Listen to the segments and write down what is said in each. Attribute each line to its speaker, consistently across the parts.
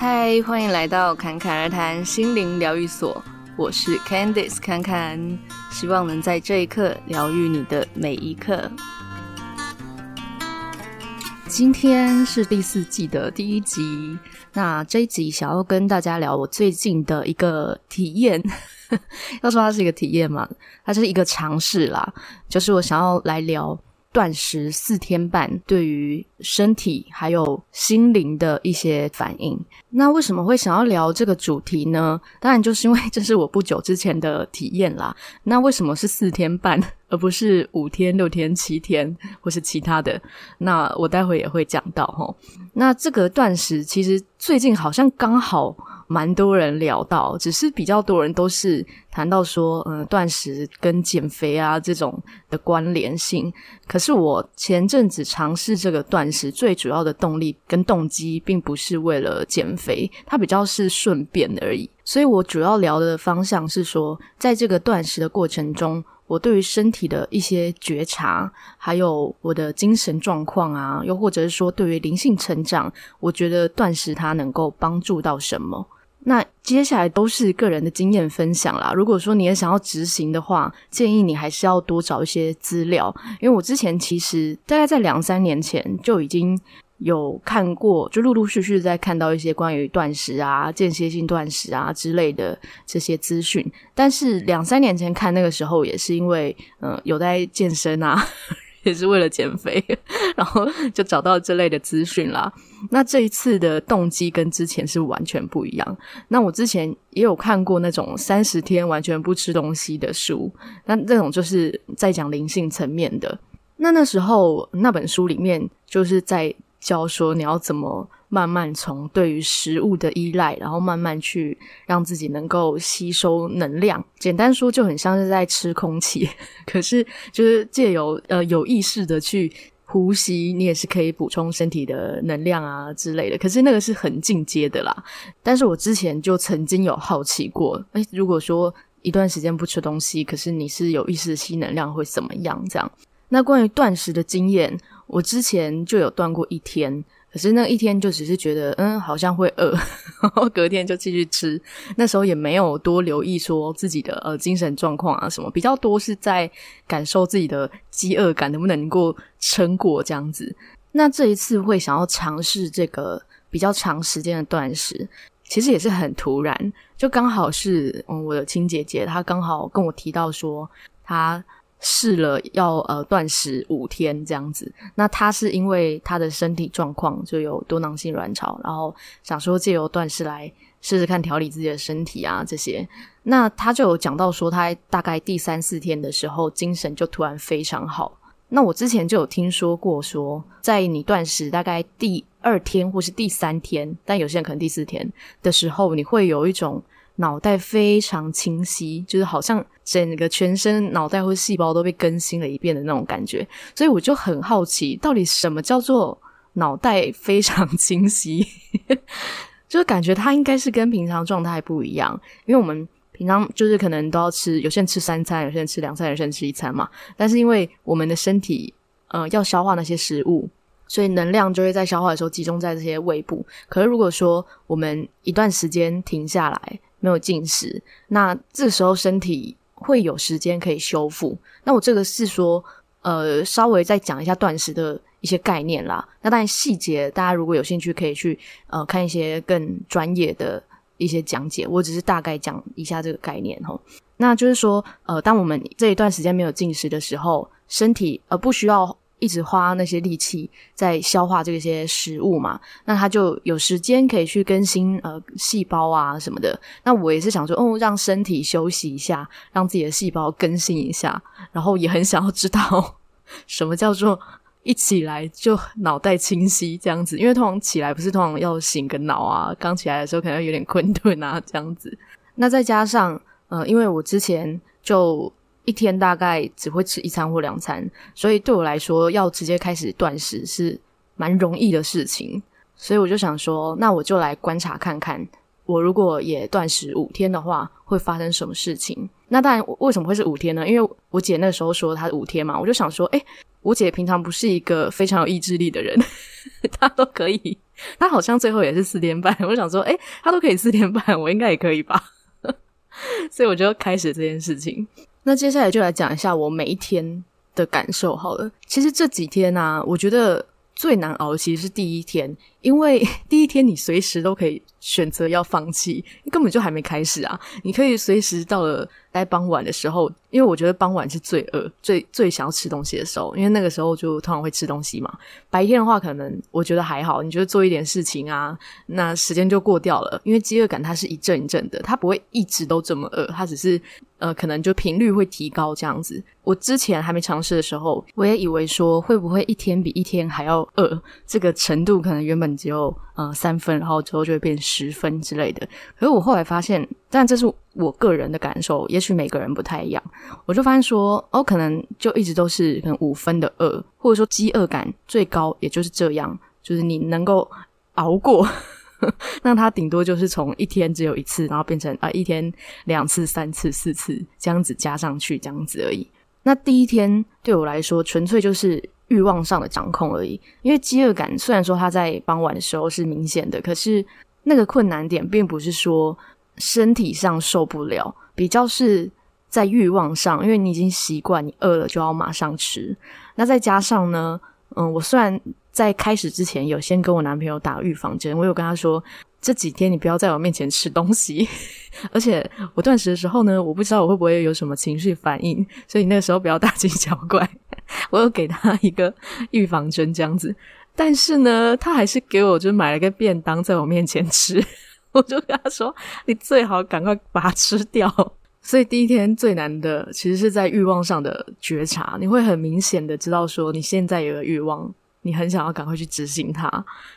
Speaker 1: 嗨，欢迎来到侃侃而谈心灵疗愈所，我是 Candice 侃侃，希望能在这一刻疗愈你的每一刻。今天是第四季的第一集，那这一集想要跟大家聊我最近的一个体验。要说它是一个体验嘛，它是一个尝试啦，就是我想要来聊。断食四天半对于身体还有心灵的一些反应。那为什么会想要聊这个主题呢？当然就是因为这是我不久之前的体验啦。那为什么是四天半，而不是五天、六天、七天，或是其他的？那我待会也会讲到齁。那这个断食其实最近好像刚好。蛮多人聊到，只是比较多人都是谈到说，嗯，断食跟减肥啊这种的关联性。可是我前阵子尝试这个断食，最主要的动力跟动机，并不是为了减肥，它比较是顺便而已。所以我主要聊的方向是说，在这个断食的过程中，我对于身体的一些觉察，还有我的精神状况啊，又或者是说对于灵性成长，我觉得断食它能够帮助到什么。那接下来都是个人的经验分享啦。如果说你也想要执行的话，建议你还是要多找一些资料，因为我之前其实大概在两三年前就已经有看过，就陆陆续续在看到一些关于断食啊、间歇性断食啊之类的这些资讯。但是两三年前看那个时候，也是因为嗯、有在健身啊。也是为了减肥，然后就找到这类的资讯啦。那这一次的动机跟之前是完全不一样。那我之前也有看过那种三十天完全不吃东西的书，那这种就是在讲灵性层面的。那那时候那本书里面就是在教说你要怎么。慢慢从对于食物的依赖，然后慢慢去让自己能够吸收能量。简单说，就很像是在吃空气，可是就是借由呃有意识的去呼吸，你也是可以补充身体的能量啊之类的。可是那个是很进阶的啦。但是我之前就曾经有好奇过，诶，如果说一段时间不吃东西，可是你是有意识吸能量，会怎么样？这样。那关于断食的经验，我之前就有断过一天。可是那一天就只是觉得，嗯，好像会饿，然后隔天就继续吃。那时候也没有多留意说自己的呃精神状况啊什么，比较多是在感受自己的饥饿感能不能够撑过这样子。那这一次会想要尝试这个比较长时间的断食，其实也是很突然，就刚好是嗯我的亲姐姐她刚好跟我提到说她。试了要呃断食五天这样子，那他是因为他的身体状况就有多囊性卵巢，然后想说借由断食来试试看调理自己的身体啊这些，那他就有讲到说他大概第三四天的时候精神就突然非常好。那我之前就有听说过说，在你断食大概第二天或是第三天，但有些人可能第四天的时候，你会有一种。脑袋非常清晰，就是好像整个全身脑袋或细胞都被更新了一遍的那种感觉，所以我就很好奇，到底什么叫做脑袋非常清晰？就是感觉它应该是跟平常状态不一样，因为我们平常就是可能都要吃，有些人吃三餐，有些人吃两餐，有些人吃一餐嘛。但是因为我们的身体呃要消化那些食物，所以能量就会在消化的时候集中在这些胃部。可是如果说我们一段时间停下来，没有进食，那这时候身体会有时间可以修复。那我这个是说，呃，稍微再讲一下断食的一些概念啦。那当然细节，大家如果有兴趣，可以去呃看一些更专业的一些讲解。我只是大概讲一下这个概念齁。那就是说，呃，当我们这一段时间没有进食的时候，身体呃不需要。一直花那些力气在消化这些食物嘛，那他就有时间可以去更新呃细胞啊什么的。那我也是想说，哦，让身体休息一下，让自己的细胞更新一下，然后也很想要知道 什么叫做一起来就脑袋清晰这样子，因为通常起来不是通常要醒个脑啊，刚起来的时候可能有点困顿啊这样子。那再加上呃，因为我之前就。一天大概只会吃一餐或两餐，所以对我来说要直接开始断食是蛮容易的事情。所以我就想说，那我就来观察看看，我如果也断食五天的话，会发生什么事情？那当然，为什么会是五天呢？因为我姐那时候说她五天嘛，我就想说，诶，我姐平常不是一个非常有意志力的人，她都可以她好像最后也是四天半。我想说，诶，她都可以四天半，我应该也可以吧？所以我就开始这件事情。那接下来就来讲一下我每一天的感受好了。其实这几天啊，我觉得最难熬其实是第一天，因为 第一天你随时都可以选择要放弃，你根本就还没开始啊！你可以随时到了待傍晚的时候，因为我觉得傍晚是最饿、最最想要吃东西的时候，因为那个时候就通常会吃东西嘛。白天的话，可能我觉得还好，你就做一点事情啊，那时间就过掉了。因为饥饿感它是一阵一阵的，它不会一直都这么饿，它只是呃，可能就频率会提高这样子。我之前还没尝试的时候，我也以为说会不会一天比一天还要饿，这个程度可能原本只有呃三分，然后之后就会变十分之类的。可是我后来发现，但这是我个人的感受，也许每个人不太一样。我就发现说，哦，可能就一直都是可能五分的饿，或者说饥饿感最高，也就是这样，就是你能够熬过，那它顶多就是从一天只有一次，然后变成啊、一天两次、三次、四次这样子加上去，这样子而已。那第一天对我来说，纯粹就是欲望上的掌控而已。因为饥饿感虽然说它在傍晚的时候是明显的，可是那个困难点并不是说。身体上受不了，比较是在欲望上，因为你已经习惯，你饿了就要马上吃。那再加上呢，嗯，我虽然在开始之前有先跟我男朋友打预防针，我有跟他说这几天你不要在我面前吃东西，而且我断食的时候呢，我不知道我会不会有什么情绪反应，所以那个时候不要大惊小怪。我有给他一个预防针这样子，但是呢，他还是给我就买了个便当在我面前吃。我就跟他说：“你最好赶快把它吃掉。”所以第一天最难的，其实是在欲望上的觉察。你会很明显的知道说，你现在有个欲望，你很想要赶快去执行它。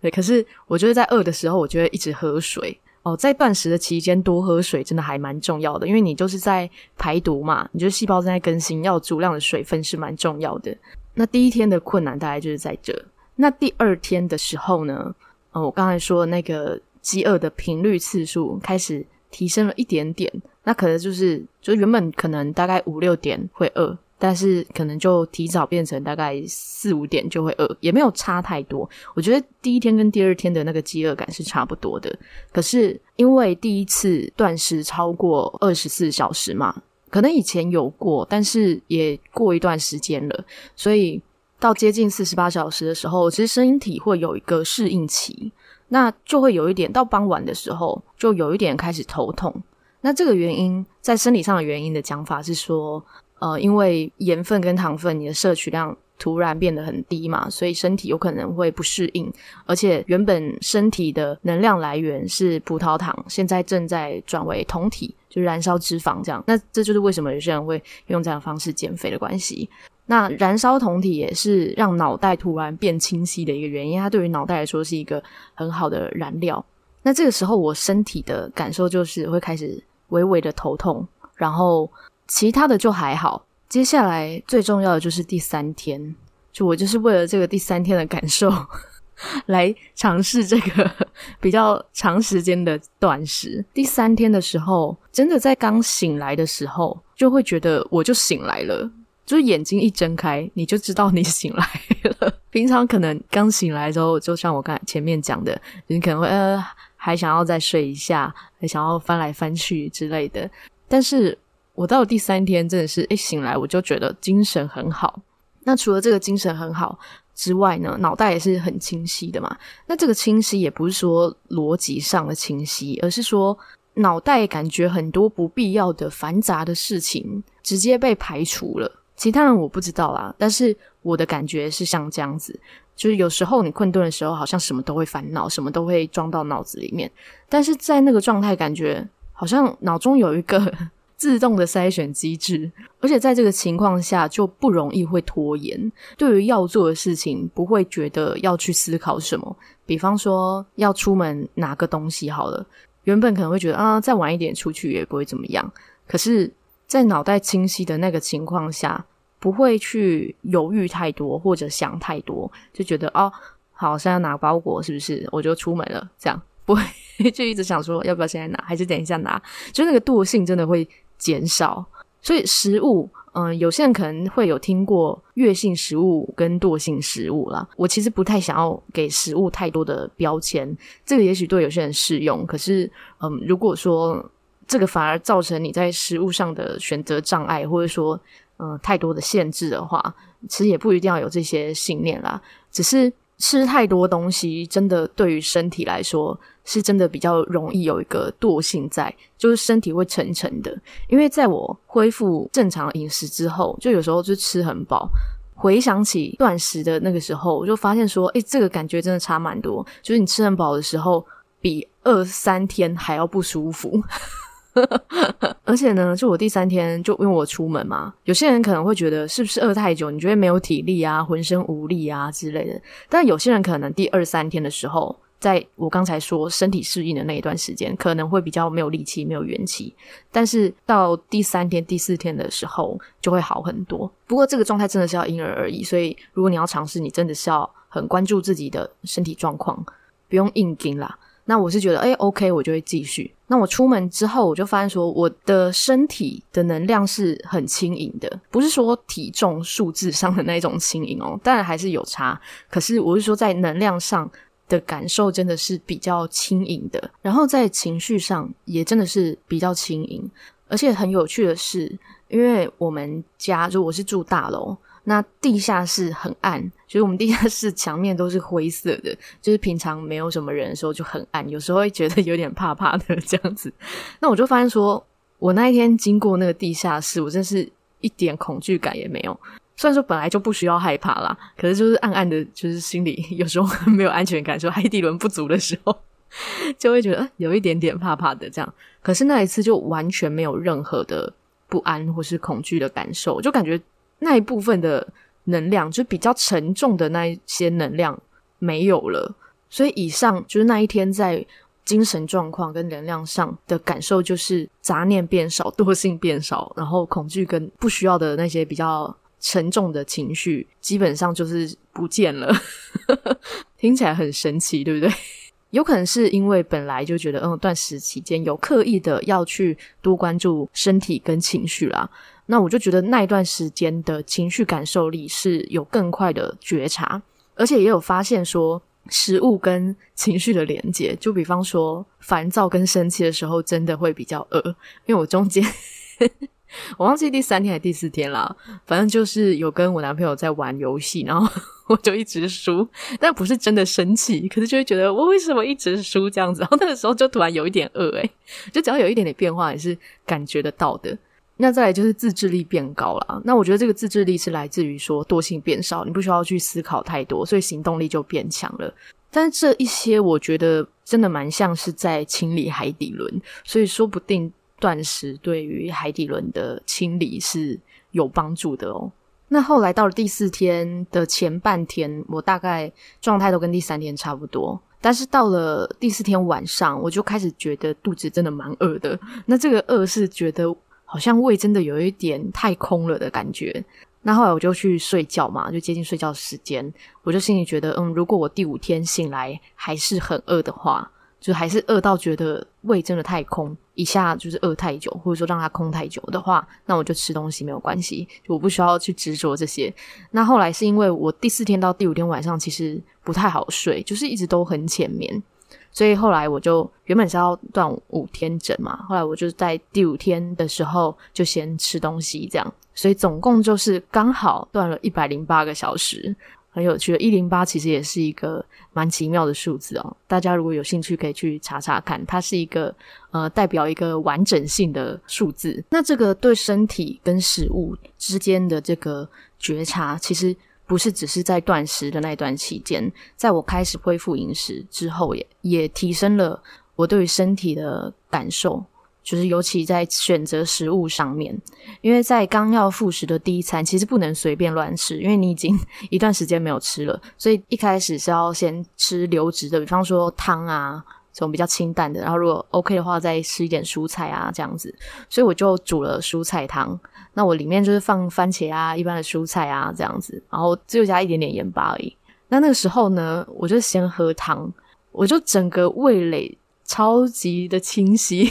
Speaker 1: 对，可是我觉得在饿的时候，我就会一直喝水哦，在断食的期间多喝水真的还蛮重要的，因为你就是在排毒嘛，你就是细胞正在更新，要足量的水分是蛮重要的。那第一天的困难大概就是在这。那第二天的时候呢？哦，我刚才说的那个。饥饿的频率次数开始提升了一点点，那可能就是就原本可能大概五六点会饿，但是可能就提早变成大概四五点就会饿，也没有差太多。我觉得第一天跟第二天的那个饥饿感是差不多的，可是因为第一次断食超过二十四小时嘛，可能以前有过，但是也过一段时间了，所以到接近四十八小时的时候，其实身体会有一个适应期。那就会有一点到傍晚的时候，就有一点开始头痛。那这个原因在生理上的原因的讲法是说，呃，因为盐分跟糖分你的摄取量突然变得很低嘛，所以身体有可能会不适应。而且原本身体的能量来源是葡萄糖，现在正在转为酮体，就燃烧脂肪这样。那这就是为什么有些人会用这样的方式减肥的关系。那燃烧酮体也是让脑袋突然变清晰的一个原因，它对于脑袋来说是一个很好的燃料。那这个时候我身体的感受就是会开始微微的头痛，然后其他的就还好。接下来最重要的就是第三天，就我就是为了这个第三天的感受 来尝试这个 比较长时间的断食。第三天的时候，真的在刚醒来的时候，就会觉得我就醒来了。就是眼睛一睁开，你就知道你醒来了。平常可能刚醒来之后，就像我刚前面讲的，你可能会呃还想要再睡一下，还想要翻来翻去之类的。但是我到了第三天，真的是一醒来我就觉得精神很好。那除了这个精神很好之外呢，脑袋也是很清晰的嘛。那这个清晰也不是说逻辑上的清晰，而是说脑袋感觉很多不必要的繁杂的事情直接被排除了。其他人我不知道啦，但是我的感觉是像这样子，就是有时候你困顿的时候，好像什么都会烦恼，什么都会装到脑子里面，但是在那个状态，感觉好像脑中有一个自动的筛选机制，而且在这个情况下就不容易会拖延，对于要做的事情不会觉得要去思考什么，比方说要出门拿个东西好了，原本可能会觉得啊，再晚一点出去也不会怎么样，可是在脑袋清晰的那个情况下。不会去犹豫太多或者想太多，就觉得哦，好，现在要拿包裹是不是？我就出门了，这样不会 就一直想说要不要现在拿，还是等一下拿？就那个惰性真的会减少。所以食物嗯，有些人可能会有听过月性食物跟惰性食物啦。我其实不太想要给食物太多的标签，这个也许对有些人适用。可是，嗯，如果说这个反而造成你在食物上的选择障碍，或者说，嗯，太多的限制的话，其实也不一定要有这些信念啦。只是吃太多东西，真的对于身体来说。是真的比较容易有一个惰性在，就是身体会沉沉的。因为在我恢复正常饮食之后，就有时候就吃很饱。回想起断食的那个时候，我就发现说，诶，这个感觉真的差蛮多。就是你吃很饱的时候，比饿三天还要不舒服。而且呢，就我第三天就因为我出门嘛，有些人可能会觉得是不是饿太久，你觉得没有体力啊，浑身无力啊之类的。但有些人可能第二三天的时候。在我刚才说身体适应的那一段时间，可能会比较没有力气、没有元气，但是到第三天、第四天的时候就会好很多。不过这个状态真的是要因人而异，所以如果你要尝试，你真的是要很关注自己的身体状况，不用硬撑啦。那我是觉得，诶，OK，我就会继续。那我出门之后，我就发现说，我的身体的能量是很轻盈的，不是说体重数字上的那种轻盈哦，当然还是有差。可是我是说在能量上。的感受真的是比较轻盈的，然后在情绪上也真的是比较轻盈，而且很有趣的是，因为我们家就我是住大楼，那地下室很暗，就是我们地下室墙面都是灰色的，就是平常没有什么人的时候就很暗，有时候会觉得有点怕怕的这样子。那我就发现说，我那一天经过那个地下室，我真是一点恐惧感也没有。虽然说本来就不需要害怕啦，可是就是暗暗的，就是心里有时候没有安全感，说海底轮不足的时候，就会觉得，有一点点怕怕的这样。可是那一次就完全没有任何的不安或是恐惧的感受，就感觉那一部分的能量，就比较沉重的那一些能量没有了。所以以上就是那一天在精神状况跟能量上的感受，就是杂念变少，惰性变少，然后恐惧跟不需要的那些比较。沉重的情绪基本上就是不见了，听起来很神奇，对不对？有可能是因为本来就觉得，嗯，断食期间有刻意的要去多关注身体跟情绪啦。那我就觉得那一段时间的情绪感受力是有更快的觉察，而且也有发现说食物跟情绪的连接。就比方说烦躁跟生气的时候，真的会比较饿，因为我中间。我忘记第三天还是第四天啦，反正就是有跟我男朋友在玩游戏，然后 我就一直输，但不是真的生气，可是就会觉得我为什么一直输这样子，然后那个时候就突然有一点饿，诶，就只要有一点点变化也是感觉得到的。那再来就是自制力变高了，那我觉得这个自制力是来自于说惰性变少，你不需要去思考太多，所以行动力就变强了。但是这一些我觉得真的蛮像是在清理海底轮，所以说不定。断食对于海底轮的清理是有帮助的哦。那后来到了第四天的前半天，我大概状态都跟第三天差不多。但是到了第四天晚上，我就开始觉得肚子真的蛮饿的。那这个饿是觉得好像胃真的有一点太空了的感觉。那后来我就去睡觉嘛，就接近睡觉时间，我就心里觉得，嗯，如果我第五天醒来还是很饿的话。就还是饿到觉得胃真的太空，一下就是饿太久，或者说让它空太久的话，那我就吃东西没有关系，我不需要去执着这些。那后来是因为我第四天到第五天晚上其实不太好睡，就是一直都很浅眠，所以后来我就原本是要断五天整嘛，后来我就在第五天的时候就先吃东西这样，所以总共就是刚好断了一百零八个小时。很有趣的，一零八其实也是一个蛮奇妙的数字哦。大家如果有兴趣，可以去查查看，它是一个呃代表一个完整性的数字。那这个对身体跟食物之间的这个觉察，其实不是只是在断食的那段期间，在我开始恢复饮食之后也，也也提升了我对于身体的感受。就是尤其在选择食物上面，因为在刚要复食的第一餐，其实不能随便乱吃，因为你已经一段时间没有吃了，所以一开始是要先吃流质的，比方说汤啊这种比较清淡的，然后如果 OK 的话，再吃一点蔬菜啊这样子，所以我就煮了蔬菜汤。那我里面就是放番茄啊，一般的蔬菜啊这样子，然后只有加一点点盐巴而已。那那个时候呢，我就先喝汤，我就整个味蕾超级的清晰。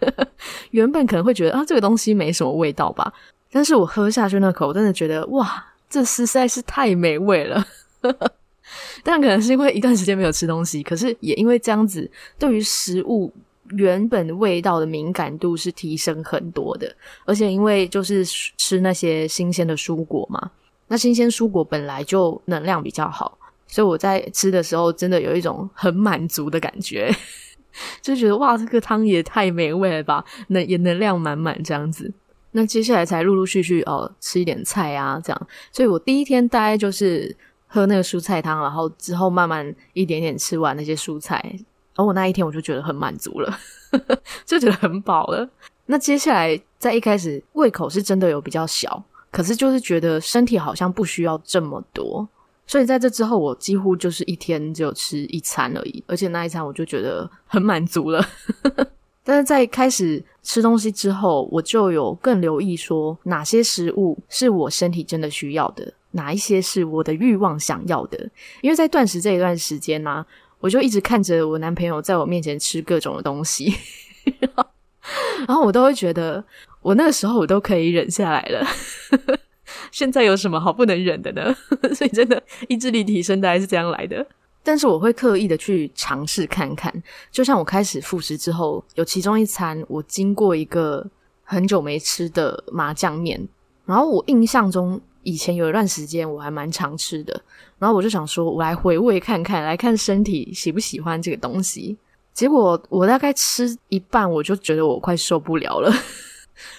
Speaker 1: 原本可能会觉得啊，这个东西没什么味道吧，但是我喝下去那口，我真的觉得哇，这实在是太美味了。但可能是因为一段时间没有吃东西，可是也因为这样子，对于食物原本味道的敏感度是提升很多的。而且因为就是吃那些新鲜的蔬果嘛，那新鲜蔬果本来就能量比较好，所以我在吃的时候真的有一种很满足的感觉，就觉得哇，这个汤也太美味了吧，能也能量满满这样子。那接下来才陆陆续续哦吃一点菜啊这样，所以我第一天大概就是。喝那个蔬菜汤，然后之后慢慢一点点吃完那些蔬菜，而我那一天我就觉得很满足了，就觉得很饱了。那接下来在一开始胃口是真的有比较小，可是就是觉得身体好像不需要这么多，所以在这之后我几乎就是一天只有吃一餐而已，而且那一餐我就觉得很满足了。但是在开始吃东西之后，我就有更留意说哪些食物是我身体真的需要的。哪一些是我的欲望想要的？因为在断食这一段时间呢、我就一直看着我男朋友在我面前吃各种的东西，然后我都会觉得，我那个时候我都可以忍下来了，现在有什么好不能忍的呢？所以真的意志力提升大概是这样来的。但是我会刻意的去尝试看看，就像我开始复食之后，有其中一餐我经过一个很久没吃的麻酱面，然后我印象中。以前有一段时间我还蛮常吃的，然后我就想说，我来回味看看，来看身体喜不喜欢这个东西。结果我大概吃一半，我就觉得我快受不了了，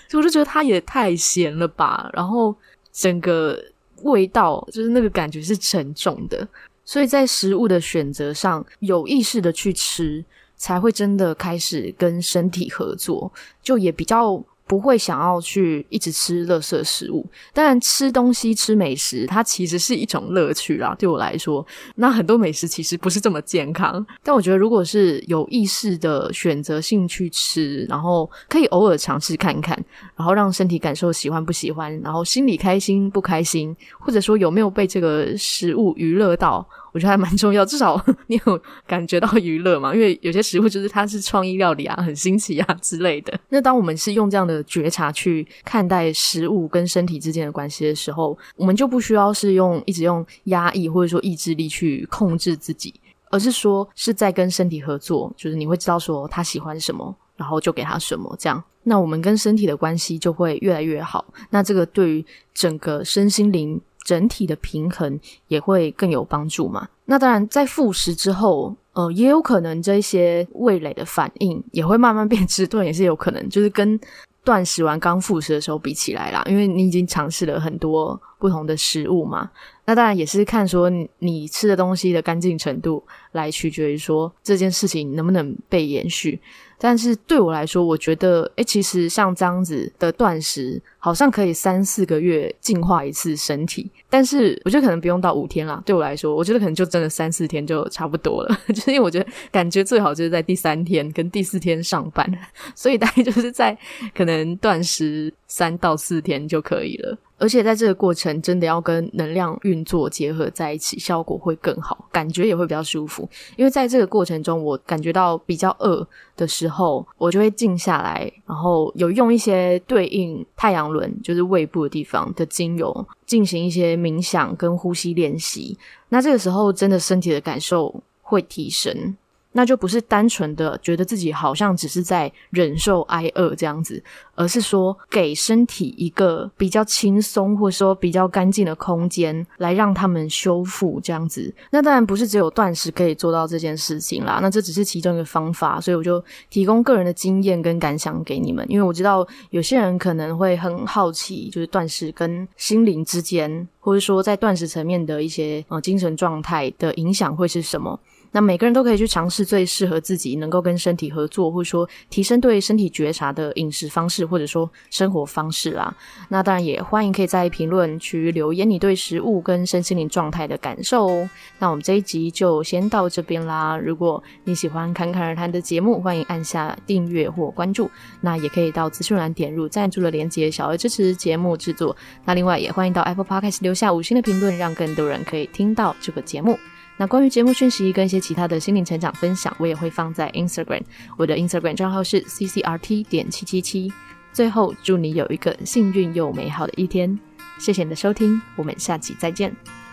Speaker 1: 所以我就觉得它也太咸了吧，然后整个味道就是那个感觉是沉重的，所以在食物的选择上有意识的去吃，才会真的开始跟身体合作，就也比较。不会想要去一直吃垃圾食物，当然吃东西吃美食，它其实是一种乐趣啦。对我来说，那很多美食其实不是这么健康，但我觉得如果是有意识的选择性去吃，然后可以偶尔尝试看看，然后让身体感受喜欢不喜欢，然后心里开心不开心，或者说有没有被这个食物娱乐到。我觉得还蛮重要，至少 你有感觉到娱乐嘛？因为有些食物就是它是创意料理啊，很新奇啊之类的。那当我们是用这样的觉察去看待食物跟身体之间的关系的时候，我们就不需要是用一直用压抑或者说意志力去控制自己，而是说是在跟身体合作，就是你会知道说他喜欢什么，然后就给他什么，这样，那我们跟身体的关系就会越来越好。那这个对于整个身心灵。整体的平衡也会更有帮助嘛。那当然，在复食之后，呃，也有可能这些味蕾的反应也会慢慢 变迟钝，也是有可能，就是跟断食完刚复食的时候比起来啦，因为你已经尝试了很多不同的食物嘛。那当然也是看说你吃的东西的干净程度来取决于说这件事情能不能被延续。但是对我来说，我觉得，诶，其实像这样子的断食，好像可以三四个月净化一次身体。但是我觉得可能不用到五天啦。对我来说，我觉得可能就真的三四天就差不多了。就是因为我觉得感觉最好就是在第三天跟第四天上班，所以大概就是在可能断食三到四天就可以了。而且在这个过程，真的要跟能量运作结合在一起，效果会更好，感觉也会比较舒服。因为在这个过程中，我感觉到比较饿的时候，我就会静下来，然后有用一些对应太阳轮，就是胃部的地方的精油，进行一些冥想跟呼吸练习。那这个时候，真的身体的感受会提升。那就不是单纯的觉得自己好像只是在忍受挨饿这样子，而是说给身体一个比较轻松或者说比较干净的空间，来让他们修复这样子。那当然不是只有断食可以做到这件事情啦，那这只是其中一个方法，所以我就提供个人的经验跟感想给你们，因为我知道有些人可能会很好奇，就是断食跟心灵之间，或者说在断食层面的一些呃精神状态的影响会是什么。那每个人都可以去尝试最适合自己，能够跟身体合作，或者说提升对身体觉察的饮食方式，或者说生活方式啦。那当然也欢迎可以在评论区留言你对食物跟身心灵状态的感受哦。那我们这一集就先到这边啦。如果你喜欢侃侃而谈的节目，欢迎按下订阅或关注。那也可以到资讯栏点入赞助的连接，小额支持节目制作。那另外也欢迎到 Apple Podcast 留下五星的评论，让更多人可以听到这个节目。那关于节目讯息跟一些其他的心灵成长分享，我也会放在 Instagram，我的 Instagram 账号是 ccrt 点七七七。最后，祝你有一个幸运又美好的一天。谢谢你的收听，我们下期再见。